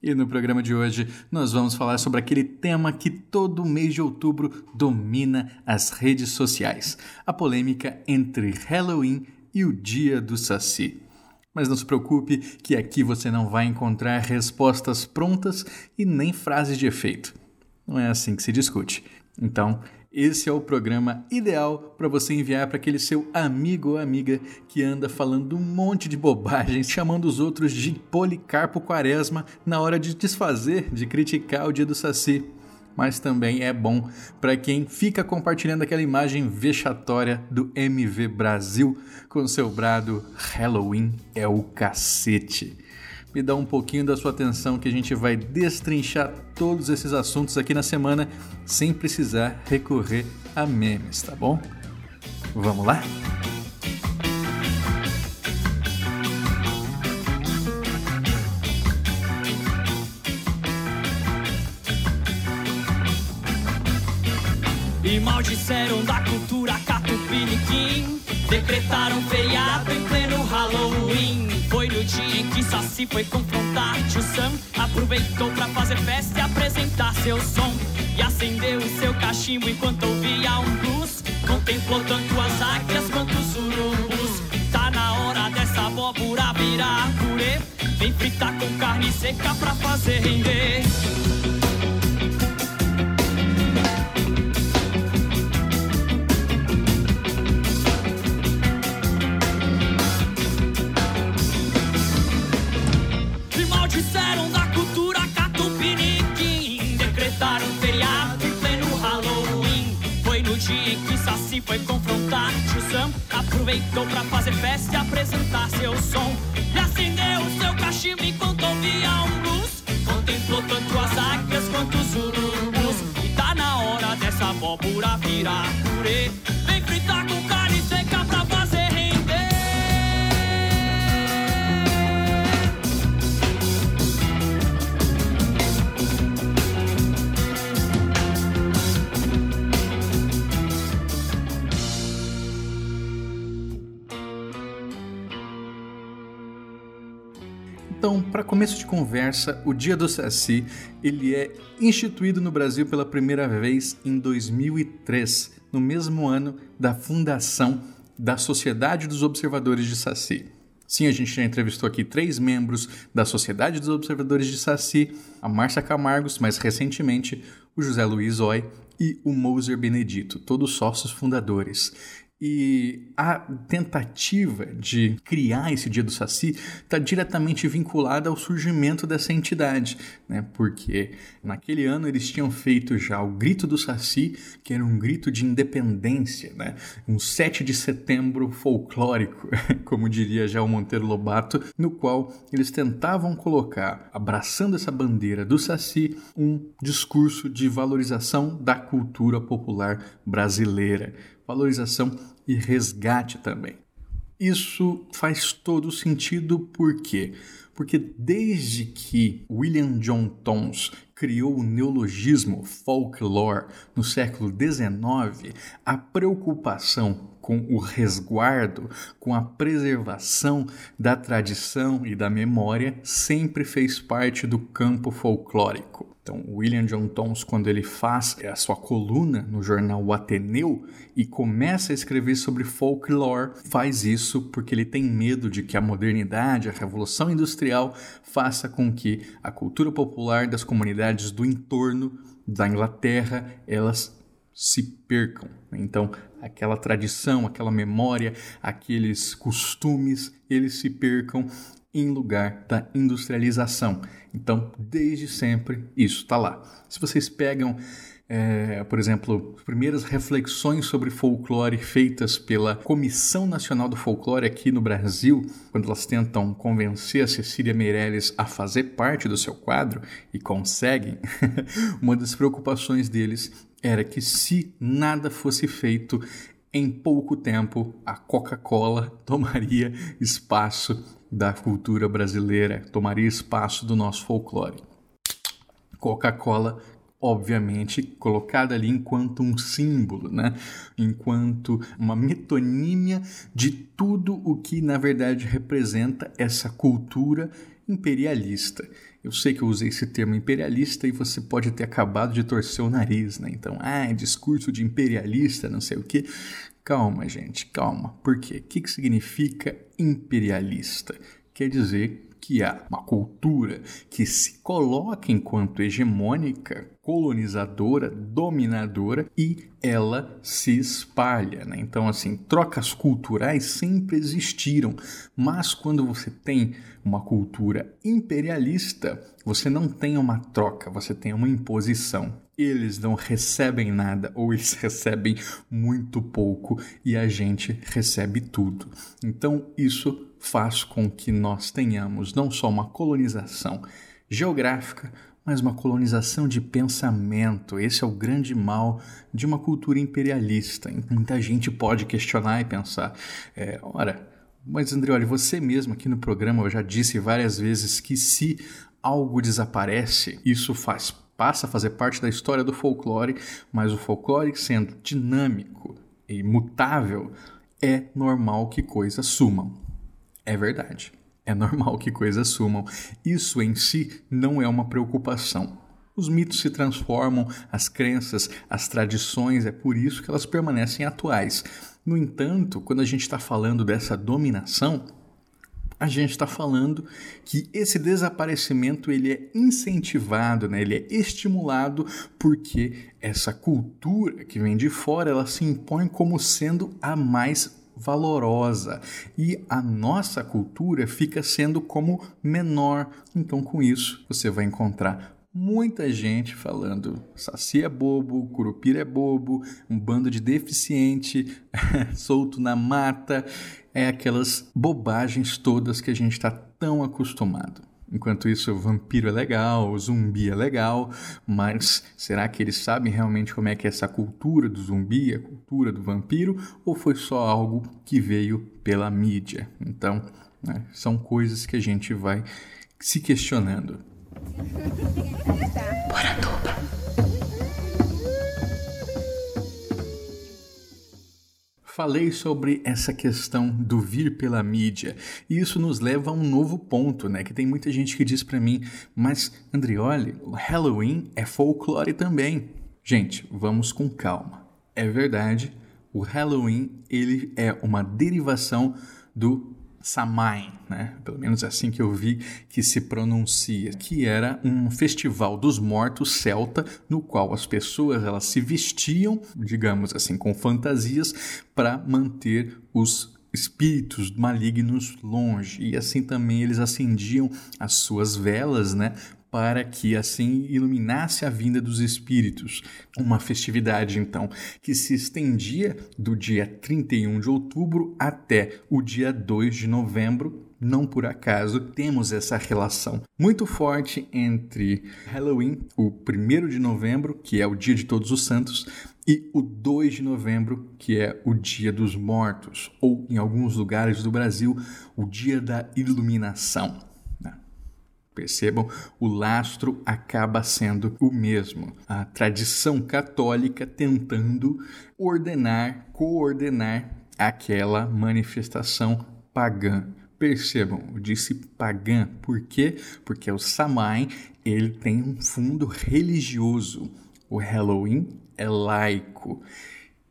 E no programa de hoje nós vamos falar sobre aquele tema que todo mês de outubro domina as redes sociais: a polêmica entre Halloween e o Dia do Saci. Mas não se preocupe, que aqui você não vai encontrar respostas prontas e nem frases de efeito. Não é assim que se discute. Então, esse é o programa ideal para você enviar para aquele seu amigo ou amiga que anda falando um monte de bobagens, chamando os outros de Policarpo Quaresma na hora de desfazer, de criticar o dia do Saci. Mas também é bom para quem fica compartilhando aquela imagem vexatória do MV Brasil com seu brado Halloween é o cacete me dá um pouquinho da sua atenção que a gente vai destrinchar todos esses assuntos aqui na semana sem precisar recorrer a memes, tá bom? Vamos lá? E maldisseram da cultura catupiniquim Decretaram feriado em pleno Halloween Saci foi confrontar Tio Sam Aproveitou pra fazer festa e apresentar seu som. E acendeu o seu cachimbo enquanto ouvia um blues. Contemplou tanto as águias quanto os urubus. Tá na hora dessa abóbora virar purê. Vem fritar com carne seca pra fazer render aproveitou pra fazer festa e apresentar seu som. E acendeu o seu cachimbo enquanto ouvia um blues. Contemplou tanto as águias quanto os urubus. E tá na hora dessa abóbora virar purê. Vem fritar com carne para começo de conversa, o Dia do Saci ele é instituído no Brasil pela primeira vez em 2003, no mesmo ano da fundação da Sociedade dos Observadores de Saci. Sim, a gente já entrevistou aqui três membros da Sociedade dos Observadores de Saci, a Márcia Camargos, mais recentemente o José Luiz Oi e o Moser Benedito, todos sócios fundadores. E a tentativa de criar esse Dia do Saci está diretamente vinculada ao surgimento dessa entidade, né? porque naquele ano eles tinham feito já o Grito do Saci, que era um grito de independência, né? um 7 de setembro folclórico, como diria já o Monteiro Lobato, no qual eles tentavam colocar, abraçando essa bandeira do Saci, um discurso de valorização da cultura popular brasileira valorização e resgate também. Isso faz todo sentido por quê? Porque desde que William John Tons criou o neologismo folklore no século XIX, a preocupação com o resguardo, com a preservação da tradição e da memória sempre fez parte do campo folclórico. Então, William John Tons, quando ele faz a sua coluna no jornal O Ateneu e começa a escrever sobre folklore, faz isso porque ele tem medo de que a modernidade, a revolução industrial, faça com que a cultura popular das comunidades do entorno da Inglaterra elas se percam. Então, aquela tradição, aquela memória, aqueles costumes, eles se percam em lugar da industrialização. Então, desde sempre, isso está lá. Se vocês pegam é, por exemplo, primeiras reflexões sobre folclore feitas pela Comissão Nacional do Folclore aqui no Brasil, quando elas tentam convencer a Cecília Meirelles a fazer parte do seu quadro e conseguem, uma das preocupações deles era que se nada fosse feito em pouco tempo, a Coca-Cola tomaria espaço da cultura brasileira, tomaria espaço do nosso folclore. Coca-Cola obviamente colocada ali enquanto um símbolo, né? enquanto uma metonímia de tudo o que na verdade representa essa cultura imperialista. Eu sei que eu usei esse termo imperialista e você pode ter acabado de torcer o nariz, né? Então, ah, discurso de imperialista, não sei o que. Calma, gente, calma. Por quê? O que, que significa imperialista? Quer dizer que há uma cultura que se coloca enquanto hegemônica, colonizadora, dominadora e ela se espalha. Né? Então, assim, trocas culturais sempre existiram, mas quando você tem uma cultura imperialista, você não tem uma troca, você tem uma imposição. Eles não recebem nada ou eles recebem muito pouco e a gente recebe tudo. Então, isso faz com que nós tenhamos não só uma colonização geográfica, mas uma colonização de pensamento. Esse é o grande mal de uma cultura imperialista. Muita gente pode questionar e pensar: é, ora, mas Andrioli, você mesmo aqui no programa já disse várias vezes que se algo desaparece, isso faz passa a fazer parte da história do folclore, mas o folclore sendo dinâmico e mutável, é normal que coisas sumam. É verdade. É normal que coisas sumam. Isso em si não é uma preocupação. Os mitos se transformam, as crenças, as tradições, é por isso que elas permanecem atuais. No entanto, quando a gente está falando dessa dominação, a gente está falando que esse desaparecimento ele é incentivado, né? ele é estimulado porque essa cultura que vem de fora ela se impõe como sendo a mais valorosa e a nossa cultura fica sendo como menor. Então, com isso, você vai encontrar muita gente falando saci é bobo, curupira é bobo, um bando de deficiente solto na mata, é aquelas bobagens todas que a gente está tão acostumado. Enquanto isso, o vampiro é legal, o zumbi é legal, mas será que eles sabem realmente como é que é essa cultura do zumbi, a cultura do vampiro, ou foi só algo que veio pela mídia? Então, né, são coisas que a gente vai se questionando. Falei sobre essa questão do vir pela mídia e isso nos leva a um novo ponto, né? Que tem muita gente que diz para mim, mas Andrioli, Halloween é folclore também. Gente, vamos com calma. É verdade, o Halloween ele é uma derivação do Samhain, né? pelo menos é assim que eu vi que se pronuncia, que era um festival dos mortos celta no qual as pessoas elas se vestiam, digamos assim, com fantasias para manter os espíritos malignos longe e assim também eles acendiam as suas velas, né, para que assim iluminasse a vinda dos espíritos. Uma festividade, então, que se estendia do dia 31 de outubro até o dia 2 de novembro. Não por acaso temos essa relação muito forte entre Halloween, o 1 de novembro, que é o dia de Todos os Santos, e o 2 de novembro, que é o Dia dos Mortos, ou em alguns lugares do Brasil, o Dia da Iluminação. Percebam, o lastro acaba sendo o mesmo. A tradição católica tentando ordenar, coordenar aquela manifestação pagã. Percebam, eu disse pagã, por quê? Porque o Samhain ele tem um fundo religioso. O Halloween é laico.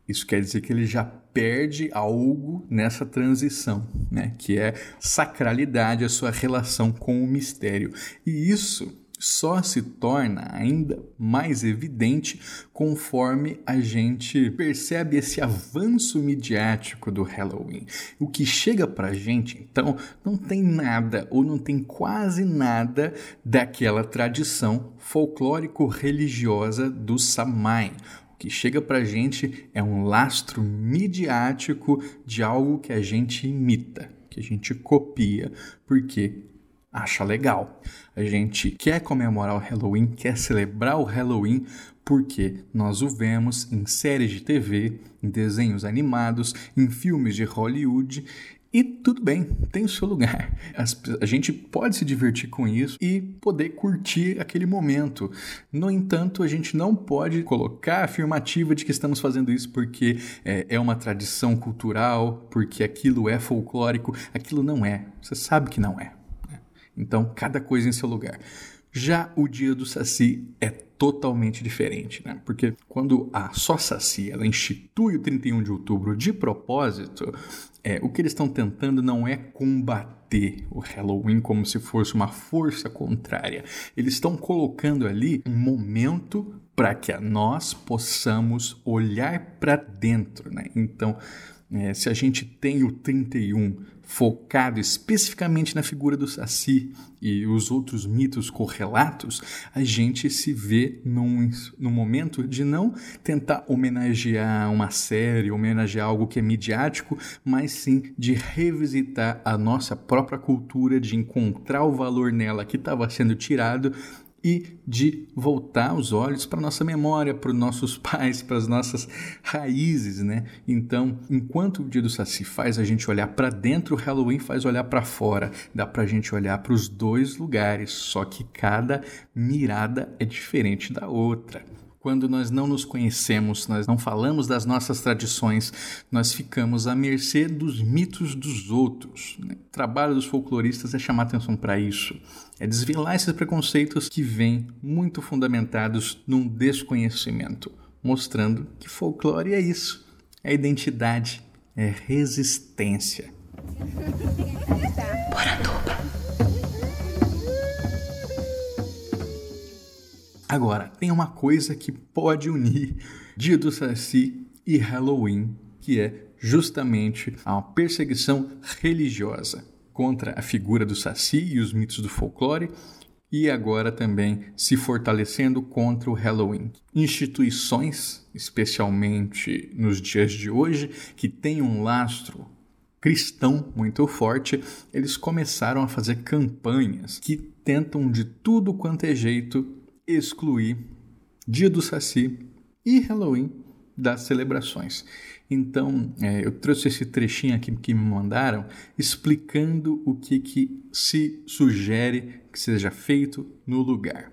Isso quer dizer que ele já perde algo nessa transição, né? que é sacralidade, a sua relação com o mistério. E isso só se torna ainda mais evidente conforme a gente percebe esse avanço midiático do Halloween. O que chega pra gente, então, não tem nada ou não tem quase nada daquela tradição folclórico-religiosa do Samhain. Que chega pra gente é um lastro midiático de algo que a gente imita, que a gente copia, porque acha legal. A gente quer comemorar o Halloween, quer celebrar o Halloween porque nós o vemos em séries de TV, em desenhos animados, em filmes de Hollywood e tudo bem, tem o seu lugar. As, a gente pode se divertir com isso e poder curtir aquele momento. No entanto, a gente não pode colocar a afirmativa de que estamos fazendo isso porque é, é uma tradição cultural, porque aquilo é folclórico. Aquilo não é. Você sabe que não é. Então, cada coisa em seu lugar. Já o dia do Saci é totalmente diferente, né? Porque quando a Só Saci ela institui o 31 de outubro de propósito, é, o que eles estão tentando não é combater o Halloween como se fosse uma força contrária. Eles estão colocando ali um momento para que nós possamos olhar para dentro, né? Então, é, se a gente tem o 31 focado especificamente na figura do Saci e os outros mitos correlatos, a gente se vê num, num momento de não tentar homenagear uma série, homenagear algo que é midiático, mas sim de revisitar a nossa própria cultura, de encontrar o valor nela que estava sendo tirado e de voltar os olhos para nossa memória, para os nossos pais, para as nossas raízes, né? Então, enquanto o dia do Saci faz a gente olhar para dentro, o Halloween faz olhar para fora. Dá para a gente olhar para os dois lugares, só que cada mirada é diferente da outra. Quando nós não nos conhecemos, nós não falamos das nossas tradições, nós ficamos à mercê dos mitos dos outros. Né? O trabalho dos folcloristas é chamar atenção para isso, é desvelar esses preconceitos que vêm muito fundamentados num desconhecimento, mostrando que folclore é isso, é identidade, é resistência. Agora, tem uma coisa que pode unir Dia do Saci e Halloween, que é justamente a perseguição religiosa contra a figura do Saci e os mitos do folclore, e agora também se fortalecendo contra o Halloween. Instituições, especialmente nos dias de hoje, que têm um lastro cristão muito forte, eles começaram a fazer campanhas que tentam de tudo quanto é jeito excluir Dia do Saci e Halloween das celebrações. Então, é, eu trouxe esse trechinho aqui que me mandaram explicando o que, que se sugere que seja feito no lugar.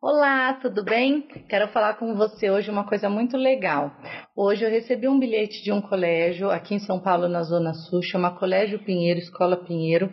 Olá, tudo bem? Quero falar com você hoje uma coisa muito legal. Hoje eu recebi um bilhete de um colégio aqui em São Paulo, na Zona Sul, chama Colégio Pinheiro, Escola Pinheiro,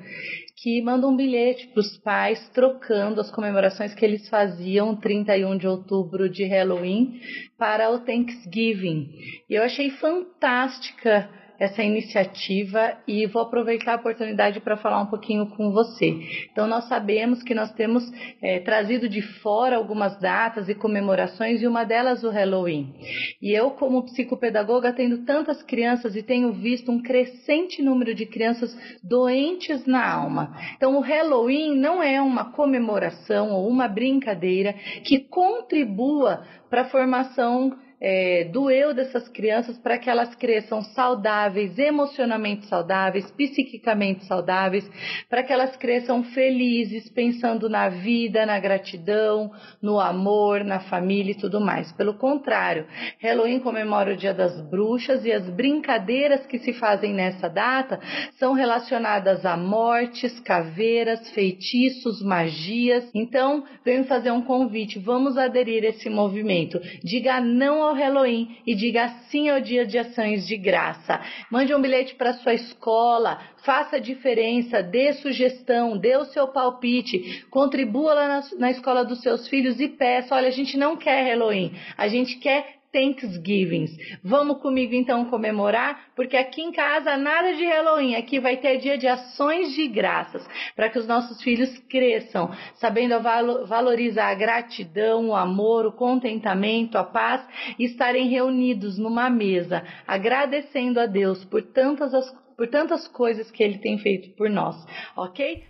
que manda um bilhete para os pais trocando as comemorações que eles faziam 31 de outubro de Halloween para o Thanksgiving. E eu achei fantástica essa iniciativa e vou aproveitar a oportunidade para falar um pouquinho com você. Então, nós sabemos que nós temos é, trazido de fora algumas datas e comemorações e uma delas o Halloween. E eu, como psicopedagoga, tendo tantas crianças e tenho visto um crescente número de crianças doentes na alma. Então, o Halloween não é uma comemoração ou uma brincadeira que contribua para a formação é, dessas crianças para que elas cresçam saudáveis, emocionalmente saudáveis, psiquicamente saudáveis, para que elas cresçam felizes, pensando na vida, na gratidão, no amor, na família e tudo mais. Pelo contrário, Halloween comemora o Dia das Bruxas e as brincadeiras que se fazem nessa data são relacionadas a mortes, caveiras, feitiços, magias. Então, venho fazer um convite, vamos aderir a esse movimento. Diga não ao Halloween e diga sim ao dia de ações de graça. Mande um bilhete para sua escola, faça a diferença, dê sugestão, dê o seu palpite, contribua lá na, na escola dos seus filhos e peça: olha, a gente não quer Halloween, a gente quer Thanksgiving. Vamos comigo então comemorar, porque aqui em casa nada de Halloween, aqui vai ter dia de ações de graças, para que os nossos filhos cresçam, sabendo valorizar a gratidão, o amor, o contentamento, a paz e estarem reunidos numa mesa, agradecendo a Deus por tantas, por tantas coisas que Ele tem feito por nós, ok?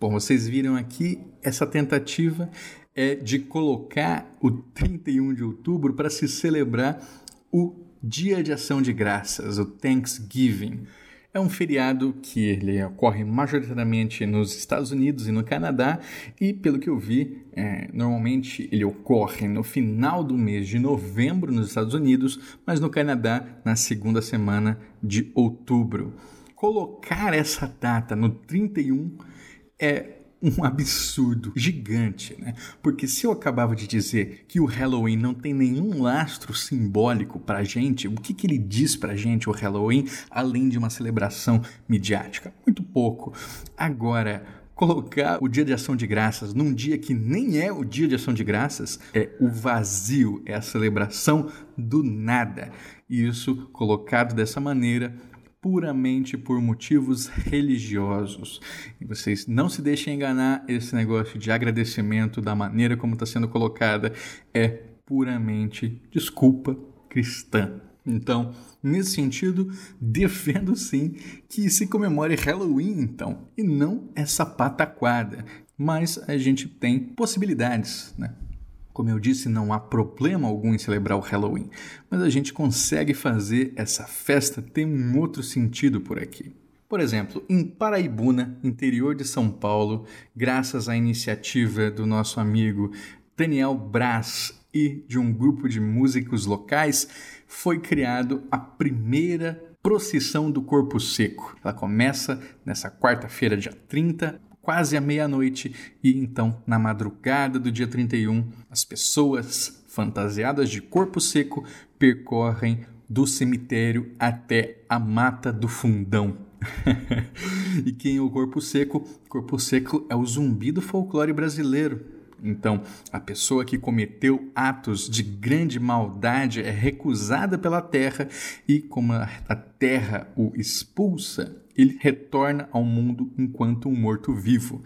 Bom, vocês viram aqui essa tentativa é de colocar o 31 de outubro para se celebrar o Dia de Ação de Graças, o Thanksgiving. É um feriado que ele ocorre majoritariamente nos Estados Unidos e no Canadá e, pelo que eu vi, é, normalmente ele ocorre no final do mês de novembro nos Estados Unidos, mas no Canadá na segunda semana de outubro. Colocar essa data no 31 é um absurdo gigante, né? Porque se eu acabava de dizer que o Halloween não tem nenhum lastro simbólico para a gente, o que, que ele diz para a gente, o Halloween, além de uma celebração midiática? Muito pouco. Agora, colocar o Dia de Ação de Graças num dia que nem é o Dia de Ação de Graças é o vazio, é a celebração do nada. E isso, colocado dessa maneira, puramente por motivos religiosos. E vocês não se deixem enganar, esse negócio de agradecimento da maneira como está sendo colocada é puramente desculpa cristã. Então, nesse sentido, defendo sim que se comemore Halloween, então, e não essa pataquada. Mas a gente tem possibilidades, né? Como eu disse, não há problema algum em celebrar o Halloween, mas a gente consegue fazer essa festa ter um outro sentido por aqui. Por exemplo, em Paraibuna, interior de São Paulo, graças à iniciativa do nosso amigo Daniel Brás e de um grupo de músicos locais, foi criado a primeira procissão do Corpo Seco. Ela começa nessa quarta-feira, dia 30, quase à meia-noite, e então, na madrugada do dia 31, as pessoas fantasiadas de corpo seco percorrem do cemitério até a mata do fundão. e quem é o corpo seco? Corpo seco é o zumbi do folclore brasileiro. Então, a pessoa que cometeu atos de grande maldade é recusada pela terra e, como a terra o expulsa, ele retorna ao mundo enquanto um morto-vivo.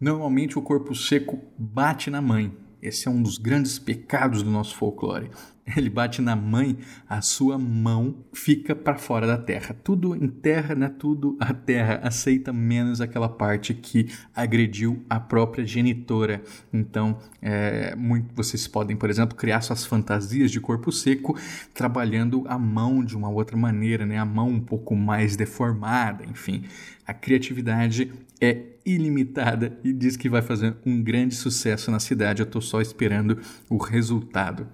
Normalmente o corpo seco bate na mãe. Esse é um dos grandes pecados do nosso folclore ele bate na mãe, a sua mão fica para fora da terra. Tudo em terra, né? Tudo a terra aceita menos aquela parte que agrediu a própria genitora. Então, é, muito, vocês podem, por exemplo, criar suas fantasias de corpo seco trabalhando a mão de uma outra maneira, né? A mão um pouco mais deformada, enfim. A criatividade é ilimitada e diz que vai fazer um grande sucesso na cidade. Eu estou só esperando o resultado.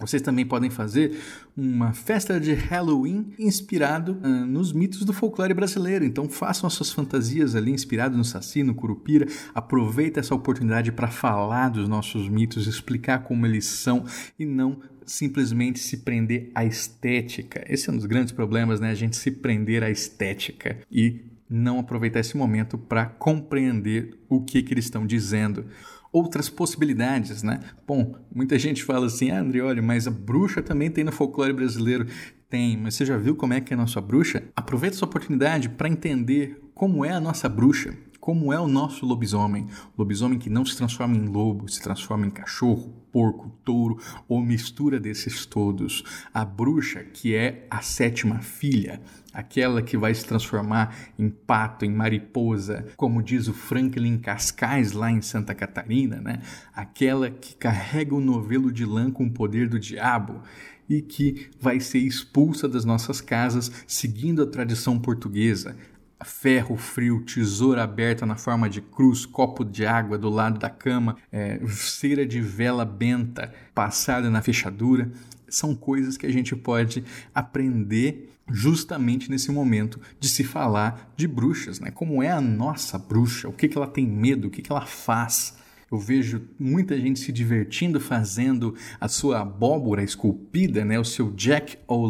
Vocês também podem fazer uma festa de Halloween inspirado uh, nos mitos do folclore brasileiro. Então façam as suas fantasias ali inspirado no Saci, no Curupira. Aproveita essa oportunidade para falar dos nossos mitos, explicar como eles são e não simplesmente se prender à estética. Esse é um dos grandes problemas, né? A gente se prender à estética e não aproveitar esse momento para compreender o que, que eles estão dizendo outras possibilidades, né? Bom, muita gente fala assim, ah, André, olha, mas a bruxa também tem no folclore brasileiro. Tem, mas você já viu como é que é a nossa bruxa? Aproveita essa oportunidade para entender como é a nossa bruxa, como é o nosso lobisomem. Lobisomem que não se transforma em lobo, se transforma em cachorro, porco, touro ou mistura desses todos. A bruxa, que é a sétima filha, aquela que vai se transformar em pato, em mariposa, como diz o Franklin Cascais lá em Santa Catarina, né? Aquela que carrega o novelo de lã com o poder do diabo e que vai ser expulsa das nossas casas seguindo a tradição portuguesa. Ferro frio, tesoura aberta na forma de cruz, copo de água do lado da cama, é, cera de vela benta passada na fechadura, são coisas que a gente pode aprender justamente nesse momento de se falar de bruxas, né? Como é a nossa bruxa? O que, que ela tem medo? O que, que ela faz? Eu vejo muita gente se divertindo fazendo a sua abóbora esculpida, né, o seu Jack O'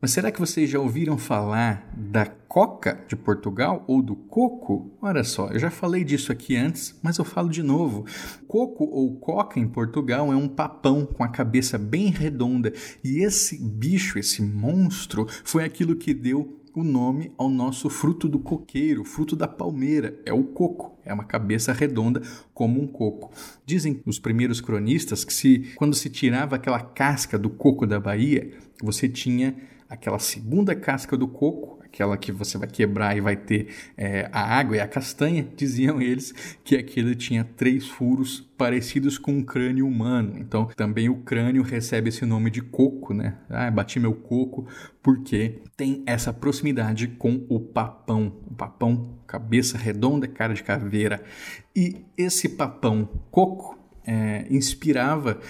Mas será que vocês já ouviram falar da coca de Portugal ou do coco? Olha só, eu já falei disso aqui antes, mas eu falo de novo. Coco ou coca em Portugal é um papão com a cabeça bem redonda e esse bicho, esse monstro, foi aquilo que deu o nome ao nosso fruto do coqueiro, fruto da palmeira, é o coco. É uma cabeça redonda como um coco. Dizem os primeiros cronistas que se quando se tirava aquela casca do coco da Bahia, você tinha aquela segunda casca do coco aquela que você vai quebrar e vai ter é, a água e a castanha, diziam eles que aquilo tinha três furos parecidos com um crânio humano. Então, também o crânio recebe esse nome de coco, né? Ah, bati meu coco, porque tem essa proximidade com o papão. O papão, cabeça redonda, cara de caveira. E esse papão coco é, inspirava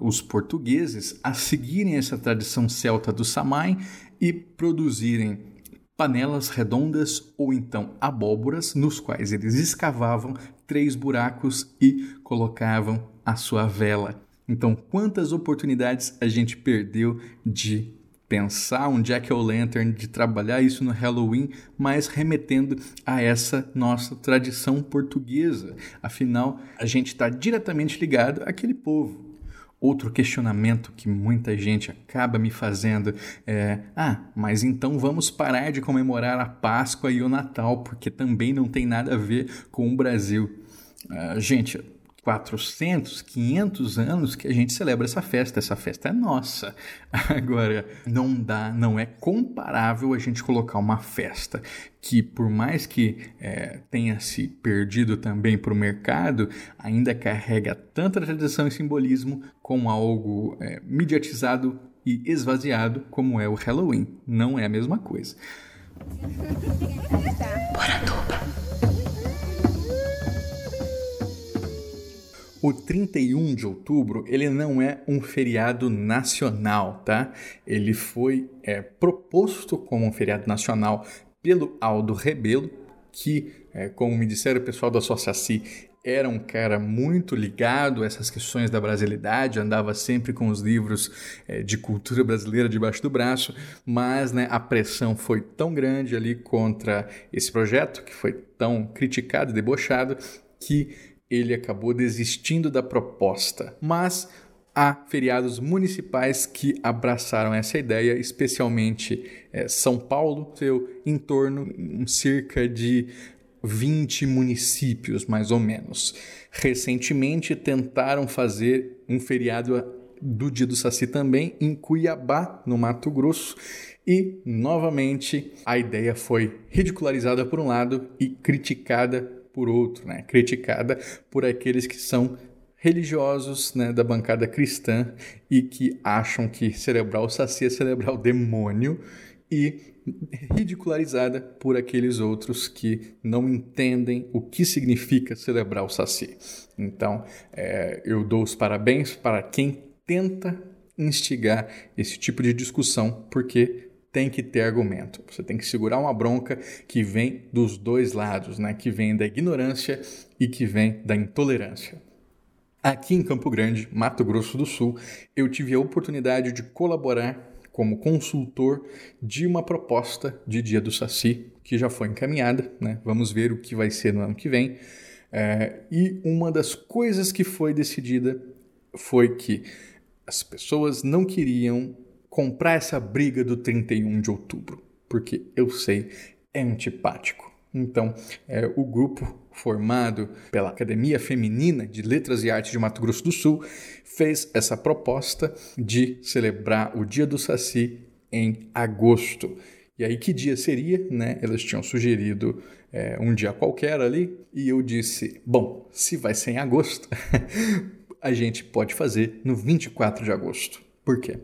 os portugueses a seguirem essa tradição celta do samai e produzirem panelas redondas ou então abóboras, nos quais eles escavavam três buracos e colocavam a sua vela. Então, quantas oportunidades a gente perdeu de pensar um Jack o' Lantern, de trabalhar isso no Halloween, mas remetendo a essa nossa tradição portuguesa. Afinal, a gente está diretamente ligado àquele povo. Outro questionamento que muita gente acaba me fazendo é: ah, mas então vamos parar de comemorar a Páscoa e o Natal, porque também não tem nada a ver com o Brasil. Uh, gente, 400, 500 anos que a gente celebra essa festa. Essa festa é nossa. Agora, não dá, não é comparável a gente colocar uma festa que, por mais que é, tenha se perdido também para o mercado, ainda carrega tanta tradição e simbolismo com algo é, mediatizado e esvaziado como é o Halloween. Não é a mesma coisa. Poratuba. O 31 de outubro ele não é um feriado nacional, tá? Ele foi é, proposto como um feriado nacional pelo Aldo Rebelo, que, é, como me disseram o pessoal da Associaci, era um cara muito ligado a essas questões da brasilidade, andava sempre com os livros é, de cultura brasileira debaixo do braço, mas né, a pressão foi tão grande ali contra esse projeto, que foi tão criticado e debochado, que ele acabou desistindo da proposta. Mas há feriados municipais que abraçaram essa ideia, especialmente é, São Paulo, seu entorno, cerca de 20 municípios, mais ou menos. Recentemente tentaram fazer um feriado do Dia do Saci também em Cuiabá, no Mato Grosso, e novamente a ideia foi ridicularizada por um lado e criticada por outro, né? criticada por aqueles que são religiosos né, da bancada cristã e que acham que celebrar o saci é celebrar o demônio e ridicularizada por aqueles outros que não entendem o que significa celebrar o saci. Então, é, eu dou os parabéns para quem tenta instigar esse tipo de discussão, porque tem que ter argumento. Você tem que segurar uma bronca que vem dos dois lados, né? que vem da ignorância e que vem da intolerância. Aqui em Campo Grande, Mato Grosso do Sul, eu tive a oportunidade de colaborar como consultor de uma proposta de Dia do Saci que já foi encaminhada. Né? Vamos ver o que vai ser no ano que vem. É, e uma das coisas que foi decidida foi que as pessoas não queriam comprar essa briga do 31 de outubro, porque eu sei, é antipático. Então, é, o grupo formado pela Academia Feminina de Letras e Artes de Mato Grosso do Sul fez essa proposta de celebrar o Dia do Saci em agosto. E aí, que dia seria? Né? Elas tinham sugerido é, um dia qualquer ali, e eu disse: bom, se vai ser em agosto, a gente pode fazer no 24 de agosto. Por quê?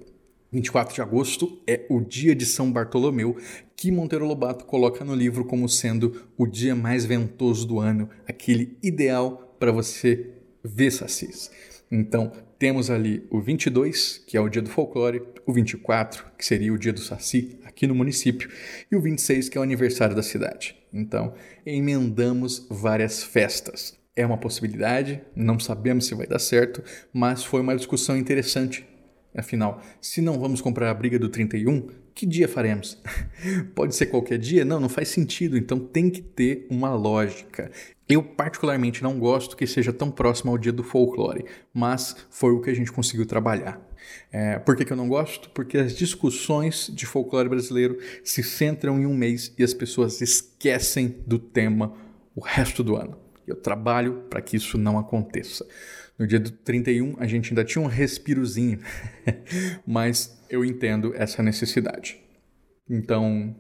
24 de agosto é o dia de São Bartolomeu, que Monteiro Lobato coloca no livro como sendo o dia mais ventoso do ano, aquele ideal para você ver sacis. Então, temos ali o 22, que é o dia do folclore, o 24, que seria o dia do saci aqui no município, e o 26, que é o aniversário da cidade. Então, emendamos várias festas. É uma possibilidade, não sabemos se vai dar certo, mas foi uma discussão interessante. Afinal, se não vamos comprar a briga do 31, que dia faremos? Pode ser qualquer dia? Não, não faz sentido, então tem que ter uma lógica. Eu, particularmente, não gosto que seja tão próximo ao dia do folclore, mas foi o que a gente conseguiu trabalhar. É, por que, que eu não gosto? Porque as discussões de folclore brasileiro se centram em um mês e as pessoas esquecem do tema o resto do ano. Eu trabalho para que isso não aconteça. No dia do 31, a gente ainda tinha um respirozinho, mas eu entendo essa necessidade. Então,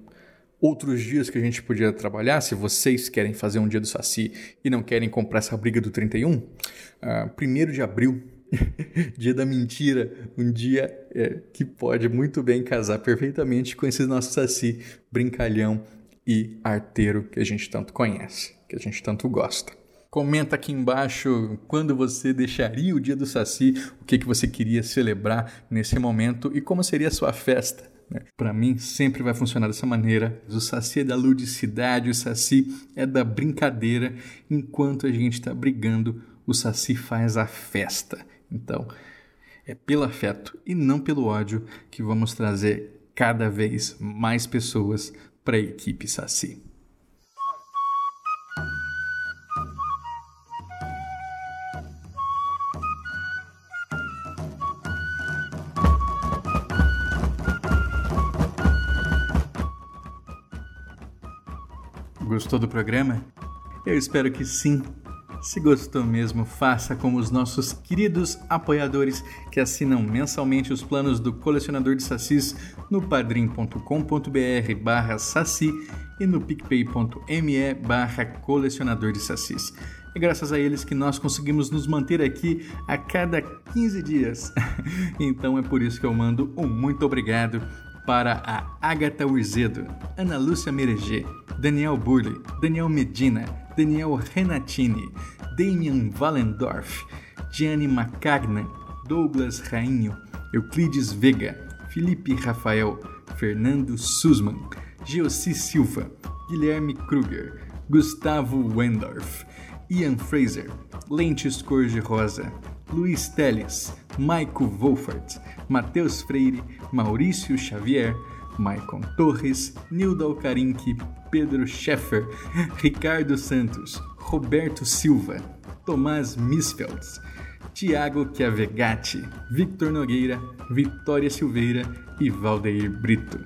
outros dias que a gente podia trabalhar, se vocês querem fazer um dia do Saci e não querem comprar essa briga do 31, uh, 1 de abril, dia da mentira, um dia é, que pode muito bem casar perfeitamente com esse nosso Saci brincalhão e arteiro que a gente tanto conhece, que a gente tanto gosta. Comenta aqui embaixo quando você deixaria o dia do Saci, o que, que você queria celebrar nesse momento e como seria a sua festa. Né? Para mim, sempre vai funcionar dessa maneira. O Saci é da ludicidade, o Saci é da brincadeira. Enquanto a gente está brigando, o Saci faz a festa. Então, é pelo afeto e não pelo ódio que vamos trazer cada vez mais pessoas para a equipe Saci. Gostou do programa? Eu espero que sim. Se gostou mesmo, faça como os nossos queridos apoiadores que assinam mensalmente os planos do colecionador de sacis no padrim.com.br barra saci e no picpay.me barra colecionador de sacis. É graças a eles que nós conseguimos nos manter aqui a cada 15 dias. então é por isso que eu mando um muito obrigado para a Agatha Urzedo, Ana Lúcia Mereger, Daniel Burley, Daniel Medina, Daniel Renatini, Damian Wallendorf, Gianni Macagna, Douglas Rainho, Euclides Vega, Felipe Rafael, Fernando Sussman, Geossi Silva, Guilherme Kruger, Gustavo Wendorf, Ian Fraser, Lentes Cor-de-Rosa, Luiz Teles, Maico Wolfert, Matheus Freire, Maurício Xavier, Maicon Torres, Nilda Alcarinque, Pedro Scheffer, Ricardo Santos, Roberto Silva, Tomás Misfelds, Tiago Chiavegatti, Victor Nogueira, Vitória Silveira e Valdeir Brito.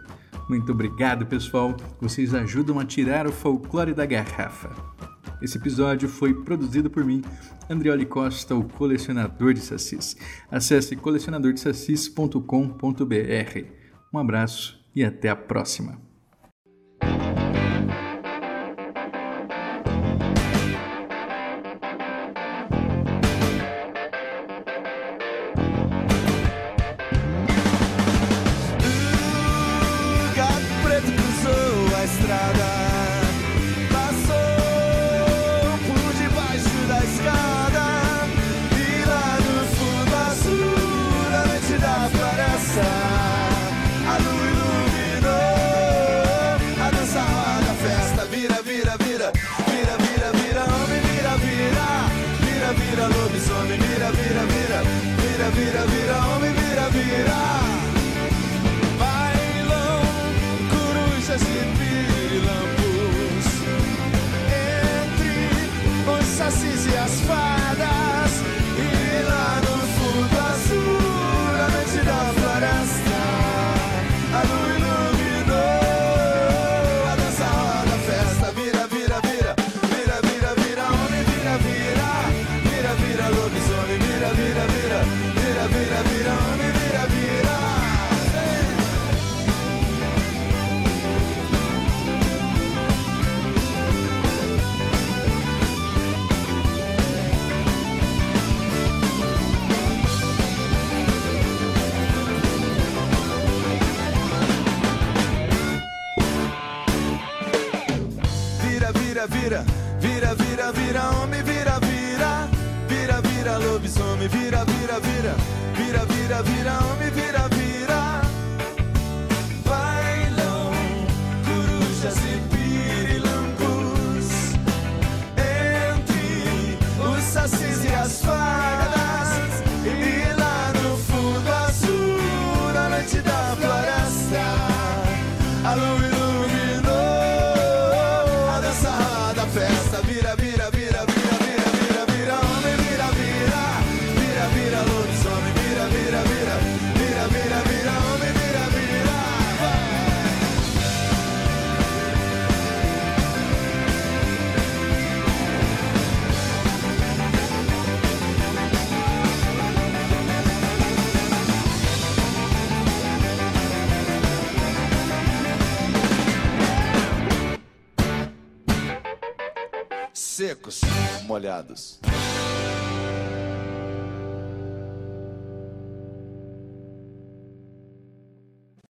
Muito obrigado, pessoal. Vocês ajudam a tirar o folclore da garrafa. Esse episódio foi produzido por mim, Andrioli Costa, o colecionador de sacis. Acesse colecionadordesacis.com.br. Um abraço e até a próxima. happens.